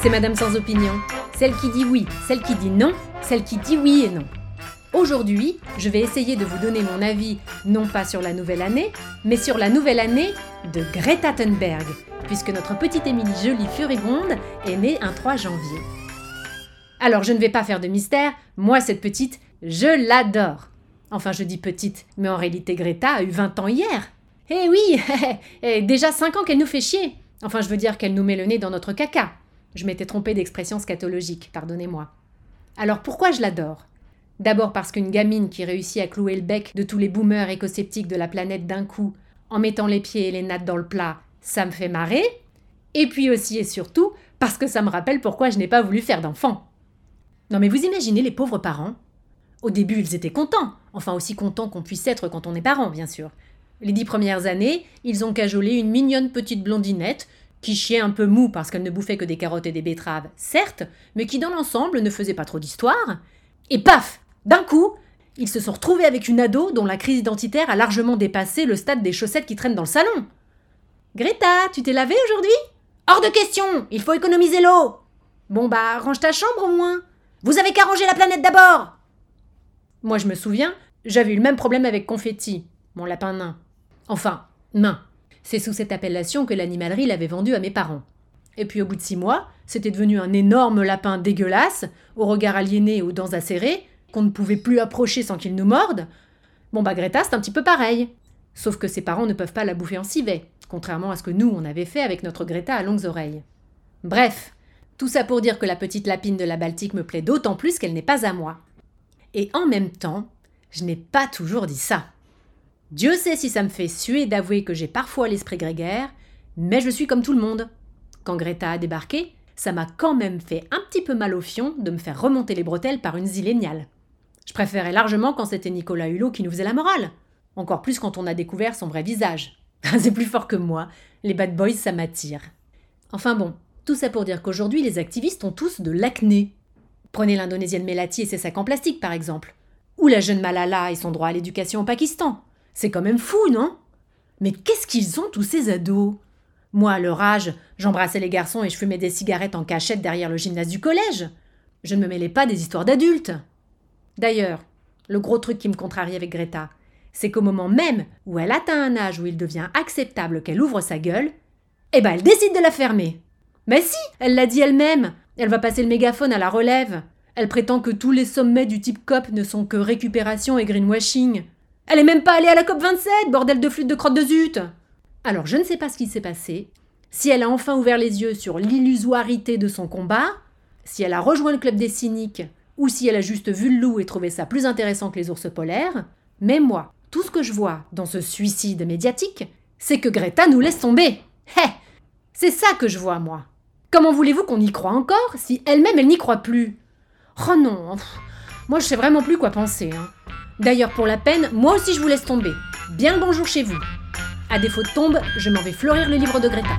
C'est Madame sans opinion. Celle qui dit oui, celle qui dit non, celle qui dit oui et non. Aujourd'hui, je vais essayer de vous donner mon avis, non pas sur la nouvelle année, mais sur la nouvelle année de Greta Thunberg, puisque notre petite Émilie jolie furibonde est née un 3 janvier. Alors je ne vais pas faire de mystère, moi cette petite, je l'adore. Enfin je dis petite, mais en réalité Greta a eu 20 ans hier. Eh oui, et déjà 5 ans qu'elle nous fait chier. Enfin je veux dire qu'elle nous met le nez dans notre caca. Je m'étais trompée d'expression scatologique, pardonnez-moi. Alors pourquoi je l'adore? D'abord parce qu'une gamine qui réussit à clouer le bec de tous les boomers écosceptiques de la planète d'un coup, en mettant les pieds et les nattes dans le plat, ça me fait marrer. Et puis aussi et surtout parce que ça me rappelle pourquoi je n'ai pas voulu faire d'enfant. Non mais vous imaginez les pauvres parents? Au début, ils étaient contents, enfin aussi contents qu'on puisse être quand on est parent, bien sûr. Les dix premières années, ils ont cajolé une mignonne petite blondinette qui chiait un peu mou parce qu'elle ne bouffait que des carottes et des betteraves, certes, mais qui dans l'ensemble ne faisait pas trop d'histoire. Et paf d'un coup, ils se sont retrouvés avec une ado dont la crise identitaire a largement dépassé le stade des chaussettes qui traînent dans le salon. Greta, tu t'es lavé aujourd'hui? Hors de question Il faut économiser l'eau Bon bah, range ta chambre au moins Vous avez qu'à ranger la planète d'abord Moi je me souviens, j'avais eu le même problème avec Confetti, mon lapin nain. Enfin, nain. C'est sous cette appellation que l'animalerie l'avait vendu à mes parents. Et puis au bout de six mois, c'était devenu un énorme lapin dégueulasse, au regard aliéné et aux dents acérées, qu'on ne pouvait plus approcher sans qu'il nous morde, bon bah Greta c'est un petit peu pareil. Sauf que ses parents ne peuvent pas la bouffer en civet, contrairement à ce que nous on avait fait avec notre Greta à longues oreilles. Bref, tout ça pour dire que la petite lapine de la Baltique me plaît d'autant plus qu'elle n'est pas à moi. Et en même temps, je n'ai pas toujours dit ça. Dieu sait si ça me fait suer d'avouer que j'ai parfois l'esprit grégaire, mais je suis comme tout le monde. Quand Greta a débarqué, ça m'a quand même fait un petit peu mal au fion de me faire remonter les bretelles par une zilléniale. Je préférais largement quand c'était Nicolas Hulot qui nous faisait la morale. Encore plus quand on a découvert son vrai visage. C'est plus fort que moi. Les bad boys, ça m'attire. Enfin bon, tout ça pour dire qu'aujourd'hui, les activistes ont tous de l'acné. Prenez l'indonésienne Melati et ses sacs en plastique, par exemple. Ou la jeune Malala et son droit à l'éducation au Pakistan. C'est quand même fou, non? Mais qu'est-ce qu'ils ont, tous ces ados? Moi, à leur âge, j'embrassais les garçons et je fumais des cigarettes en cachette derrière le gymnase du collège. Je ne me mêlais pas des histoires d'adultes. D'ailleurs, le gros truc qui me contrarie avec Greta, c'est qu'au moment même où elle atteint un âge où il devient acceptable qu'elle ouvre sa gueule, eh ben elle décide de la fermer. Mais si, elle l'a dit elle-même, elle va passer le mégaphone à la relève. Elle prétend que tous les sommets du type COP ne sont que récupération et greenwashing. Elle est même pas allée à la COP 27, bordel de flûte de crotte de zut Alors je ne sais pas ce qui s'est passé, si elle a enfin ouvert les yeux sur l'illusoirité de son combat, si elle a rejoint le club des cyniques ou si elle a juste vu le loup et trouvé ça plus intéressant que les ours polaires, mais moi, tout ce que je vois dans ce suicide médiatique, c'est que Greta nous laisse tomber. Hé C'est ça que je vois, moi. Comment voulez-vous qu'on y croit encore si elle-même elle, n'y croit plus? Oh non Moi je sais vraiment plus quoi penser. Hein. D'ailleurs, pour la peine, moi aussi je vous laisse tomber. Bien le bonjour chez vous. À défaut de tombe, je m'en vais fleurir le livre de Greta.